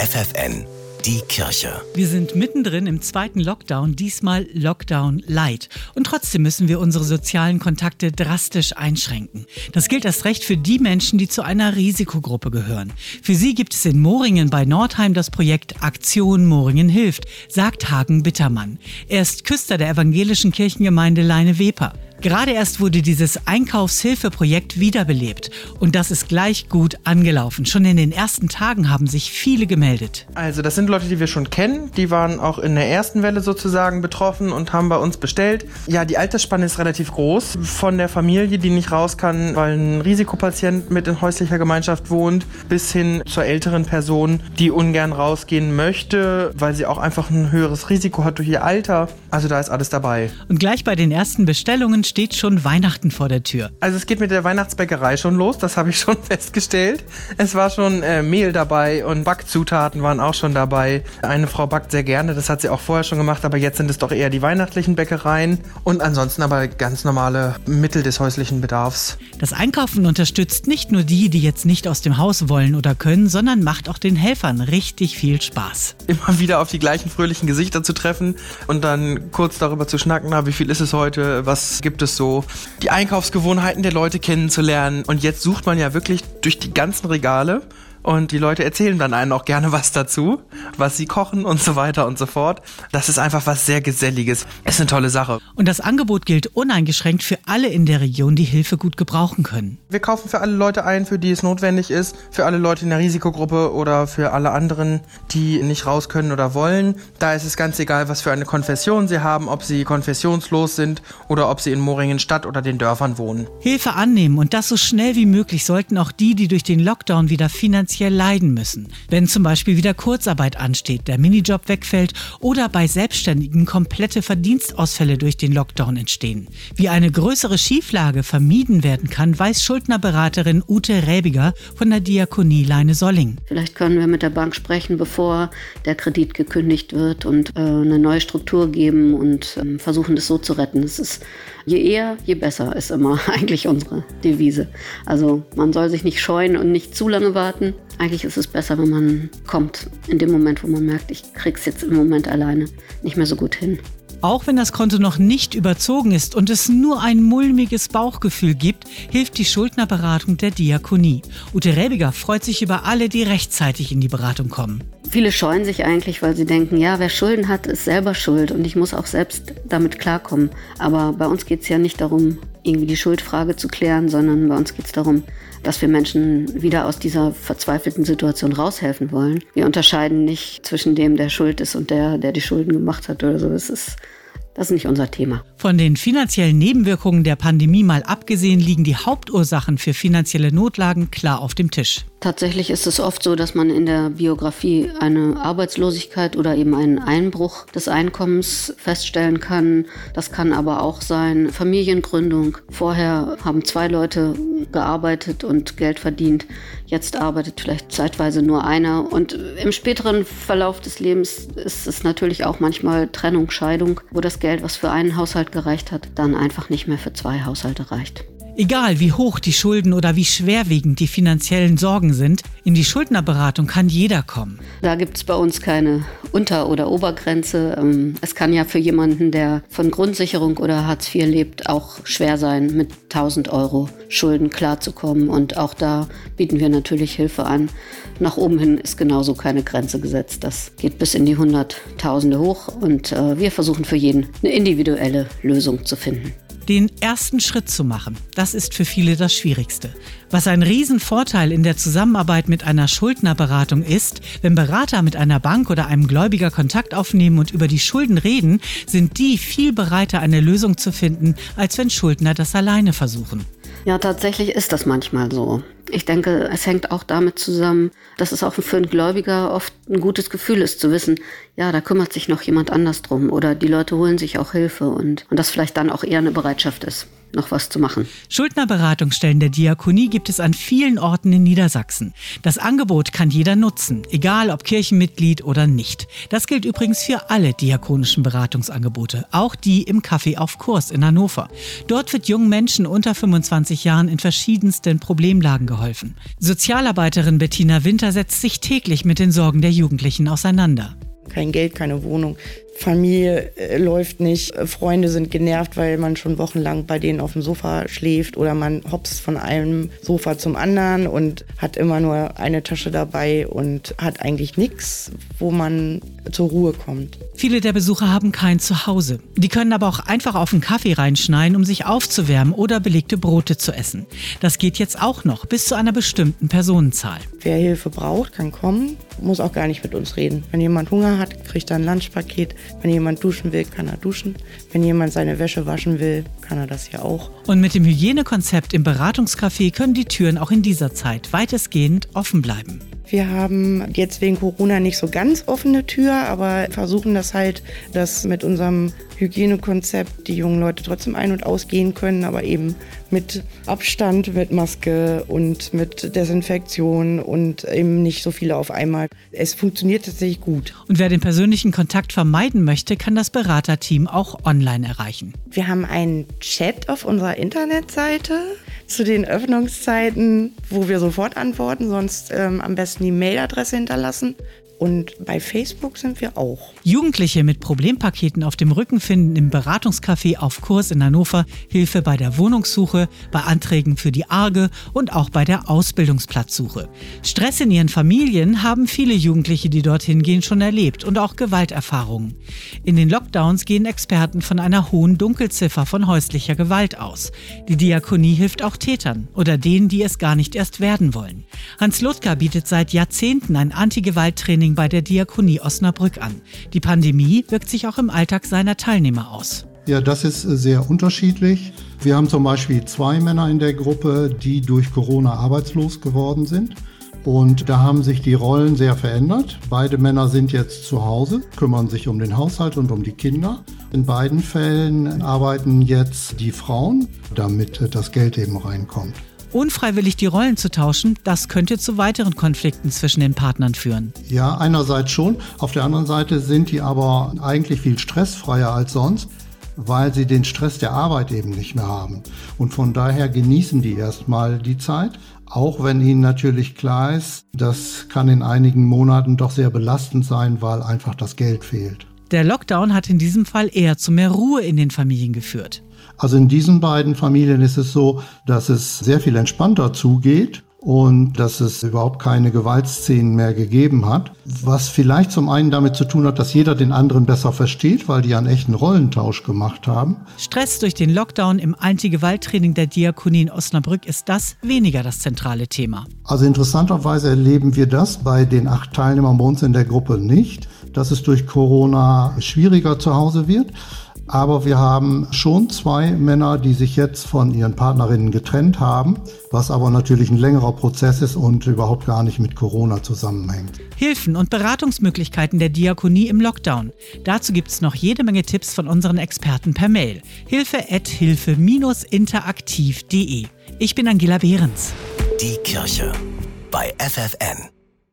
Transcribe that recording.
FFN die Kirche. Wir sind mittendrin im zweiten Lockdown, diesmal Lockdown Light. Und trotzdem müssen wir unsere sozialen Kontakte drastisch einschränken. Das gilt erst recht für die Menschen, die zu einer Risikogruppe gehören. Für sie gibt es in Moringen bei Nordheim das Projekt Aktion Moringen hilft, sagt Hagen Bittermann. Er ist Küster der evangelischen Kirchengemeinde Leine Weper. Gerade erst wurde dieses Einkaufshilfeprojekt wiederbelebt und das ist gleich gut angelaufen. Schon in den ersten Tagen haben sich viele gemeldet. Also das sind Leute, die wir schon kennen, die waren auch in der ersten Welle sozusagen betroffen und haben bei uns bestellt. Ja, die Altersspanne ist relativ groß. Von der Familie, die nicht raus kann, weil ein Risikopatient mit in häuslicher Gemeinschaft wohnt, bis hin zur älteren Person, die ungern rausgehen möchte, weil sie auch einfach ein höheres Risiko hat durch ihr Alter. Also da ist alles dabei. Und gleich bei den ersten Bestellungen steht schon Weihnachten vor der Tür. Also es geht mit der Weihnachtsbäckerei schon los, das habe ich schon festgestellt. Es war schon äh, Mehl dabei und Backzutaten waren auch schon dabei. Eine Frau backt sehr gerne, das hat sie auch vorher schon gemacht, aber jetzt sind es doch eher die weihnachtlichen Bäckereien und ansonsten aber ganz normale Mittel des häuslichen Bedarfs. Das Einkaufen unterstützt nicht nur die, die jetzt nicht aus dem Haus wollen oder können, sondern macht auch den Helfern richtig viel Spaß. Immer wieder auf die gleichen fröhlichen Gesichter zu treffen und dann kurz darüber zu schnacken, na, wie viel ist es heute, was gibt gibt es so, die Einkaufsgewohnheiten der Leute kennenzulernen. Und jetzt sucht man ja wirklich durch die ganzen Regale und die Leute erzählen dann einen auch gerne was dazu, was sie kochen und so weiter und so fort. Das ist einfach was sehr Geselliges. Ist eine tolle Sache. Und das Angebot gilt uneingeschränkt für alle in der Region, die Hilfe gut gebrauchen können. Wir kaufen für alle Leute ein, für die es notwendig ist, für alle Leute in der Risikogruppe oder für alle anderen, die nicht raus können oder wollen. Da ist es ganz egal, was für eine Konfession sie haben, ob sie konfessionslos sind oder ob sie in Moringen Stadt oder den Dörfern wohnen. Hilfe annehmen und das so schnell wie möglich sollten auch die, die durch den Lockdown wieder finanziell finanziell leiden müssen. Wenn zum Beispiel wieder Kurzarbeit ansteht, der Minijob wegfällt oder bei Selbstständigen komplette Verdienstausfälle durch den Lockdown entstehen. Wie eine größere Schieflage vermieden werden kann, weiß Schuldnerberaterin Ute Räbiger von der Diakonie Leine Solling. Vielleicht können wir mit der Bank sprechen, bevor der Kredit gekündigt wird und äh, eine neue Struktur geben und äh, versuchen, das so zu retten. Es ist je eher, je besser ist immer eigentlich unsere Devise. Also man soll sich nicht scheuen und nicht zu lange warten. Eigentlich ist es besser, wenn man kommt in dem Moment, wo man merkt, ich krieg's jetzt im Moment alleine nicht mehr so gut hin. Auch wenn das Konto noch nicht überzogen ist und es nur ein mulmiges Bauchgefühl gibt, hilft die Schuldnerberatung der Diakonie. Ute Rebiger freut sich über alle, die rechtzeitig in die Beratung kommen. Viele scheuen sich eigentlich, weil sie denken, ja, wer Schulden hat, ist selber schuld und ich muss auch selbst damit klarkommen. Aber bei uns geht es ja nicht darum, irgendwie die Schuldfrage zu klären, sondern bei uns geht es darum, dass wir Menschen wieder aus dieser verzweifelten Situation raushelfen wollen. Wir unterscheiden nicht zwischen dem, der schuld ist und der, der die Schulden gemacht hat oder so. Das ist das ist nicht unser Thema. Von den finanziellen Nebenwirkungen der Pandemie mal abgesehen liegen die Hauptursachen für finanzielle Notlagen klar auf dem Tisch. Tatsächlich ist es oft so, dass man in der Biografie eine Arbeitslosigkeit oder eben einen Einbruch des Einkommens feststellen kann. Das kann aber auch sein Familiengründung. Vorher haben zwei Leute gearbeitet und Geld verdient. Jetzt arbeitet vielleicht zeitweise nur einer. Und im späteren Verlauf des Lebens ist es natürlich auch manchmal Trennung, Scheidung, wo das Geld, was für einen Haushalt gereicht hat, dann einfach nicht mehr für zwei Haushalte reicht. Egal wie hoch die Schulden oder wie schwerwiegend die finanziellen Sorgen sind, in die Schuldnerberatung kann jeder kommen. Da gibt es bei uns keine Unter- oder Obergrenze. Ähm, es kann ja für jemanden, der von Grundsicherung oder Hartz IV lebt, auch schwer sein, mit 1000 Euro Schulden klarzukommen. Und auch da bieten wir natürlich Hilfe an. Nach oben hin ist genauso keine Grenze gesetzt. Das geht bis in die Hunderttausende hoch und äh, wir versuchen für jeden eine individuelle Lösung zu finden. Den ersten Schritt zu machen, das ist für viele das Schwierigste. Was ein Riesenvorteil in der Zusammenarbeit mit einer Schuldnerberatung ist, wenn Berater mit einer Bank oder einem Gläubiger Kontakt aufnehmen und über die Schulden reden, sind die viel bereiter, eine Lösung zu finden, als wenn Schuldner das alleine versuchen. Ja, tatsächlich ist das manchmal so. Ich denke, es hängt auch damit zusammen, dass es auch für einen Gläubiger oft ein gutes Gefühl ist, zu wissen, ja, da kümmert sich noch jemand anders drum oder die Leute holen sich auch Hilfe und, und das vielleicht dann auch eher eine Bereitschaft ist. Noch was zu machen. Schuldnerberatungsstellen der Diakonie gibt es an vielen Orten in Niedersachsen. Das Angebot kann jeder nutzen, egal ob Kirchenmitglied oder nicht. Das gilt übrigens für alle diakonischen Beratungsangebote, auch die im Café auf Kurs in Hannover. Dort wird jungen Menschen unter 25 Jahren in verschiedensten Problemlagen geholfen. Sozialarbeiterin Bettina Winter setzt sich täglich mit den Sorgen der Jugendlichen auseinander. Kein Geld, keine Wohnung, Familie äh, läuft nicht, äh, Freunde sind genervt, weil man schon wochenlang bei denen auf dem Sofa schläft oder man hopst von einem Sofa zum anderen und hat immer nur eine Tasche dabei und hat eigentlich nichts, wo man zur Ruhe kommt. Viele der Besucher haben kein Zuhause. Die können aber auch einfach auf einen Kaffee reinschneiden, um sich aufzuwärmen oder belegte Brote zu essen. Das geht jetzt auch noch bis zu einer bestimmten Personenzahl. Wer Hilfe braucht, kann kommen, muss auch gar nicht mit uns reden. Wenn jemand Hunger hat, kriegt er ein Lunchpaket. Wenn jemand duschen will, kann er duschen. Wenn jemand seine Wäsche waschen will, kann er das ja auch. Und mit dem Hygienekonzept im Beratungscafé können die Türen auch in dieser Zeit weitestgehend offen bleiben. Wir haben jetzt wegen Corona nicht so ganz offene Tür, aber versuchen das halt, dass mit unserem Hygienekonzept die jungen Leute trotzdem ein- und ausgehen können, aber eben mit Abstand, mit Maske und mit Desinfektion und eben nicht so viele auf einmal. Es funktioniert tatsächlich gut. Und wer den persönlichen Kontakt vermeiden möchte, kann das Beraterteam auch online erreichen. Wir haben einen Chat auf unserer Internetseite zu den Öffnungszeiten, wo wir sofort antworten, sonst ähm, am besten die Mailadresse hinterlassen. Und bei Facebook sind wir auch. Jugendliche mit Problempaketen auf dem Rücken finden im Beratungscafé auf Kurs in Hannover Hilfe bei der Wohnungssuche, bei Anträgen für die Arge und auch bei der Ausbildungsplatzsuche. Stress in ihren Familien haben viele Jugendliche, die dorthin gehen, schon erlebt und auch Gewalterfahrungen. In den Lockdowns gehen Experten von einer hohen Dunkelziffer von häuslicher Gewalt aus. Die Diakonie hilft auch Tätern oder denen, die es gar nicht erst werden wollen. Hans Lothka bietet seit Jahrzehnten ein Anti-Gewalt-Training Training bei der Diakonie Osnabrück an. Die Pandemie wirkt sich auch im Alltag seiner Teilnehmer aus. Ja, das ist sehr unterschiedlich. Wir haben zum Beispiel zwei Männer in der Gruppe, die durch Corona arbeitslos geworden sind. Und da haben sich die Rollen sehr verändert. Beide Männer sind jetzt zu Hause, kümmern sich um den Haushalt und um die Kinder. In beiden Fällen arbeiten jetzt die Frauen, damit das Geld eben reinkommt. Unfreiwillig die Rollen zu tauschen, das könnte zu weiteren Konflikten zwischen den Partnern führen. Ja, einerseits schon. Auf der anderen Seite sind die aber eigentlich viel stressfreier als sonst, weil sie den Stress der Arbeit eben nicht mehr haben. Und von daher genießen die erstmal die Zeit, auch wenn ihnen natürlich klar ist, das kann in einigen Monaten doch sehr belastend sein, weil einfach das Geld fehlt. Der Lockdown hat in diesem Fall eher zu mehr Ruhe in den Familien geführt. Also in diesen beiden Familien ist es so, dass es sehr viel entspannter zugeht und dass es überhaupt keine Gewaltszenen mehr gegeben hat. Was vielleicht zum einen damit zu tun hat, dass jeder den anderen besser versteht, weil die einen echten Rollentausch gemacht haben. Stress durch den Lockdown im Anti-Gewalt-Training der Diakonie in Osnabrück ist das weniger das zentrale Thema. Also interessanterweise erleben wir das bei den acht Teilnehmern bei uns in der Gruppe nicht, dass es durch Corona schwieriger zu Hause wird. Aber wir haben schon zwei Männer, die sich jetzt von ihren Partnerinnen getrennt haben, was aber natürlich ein längerer Prozess ist und überhaupt gar nicht mit Corona zusammenhängt. Hilfen und Beratungsmöglichkeiten der Diakonie im Lockdown. Dazu gibt es noch jede Menge Tipps von unseren Experten per Mail. Hilfe-interaktiv.de. Ich bin Angela Behrens. Die Kirche bei FFN.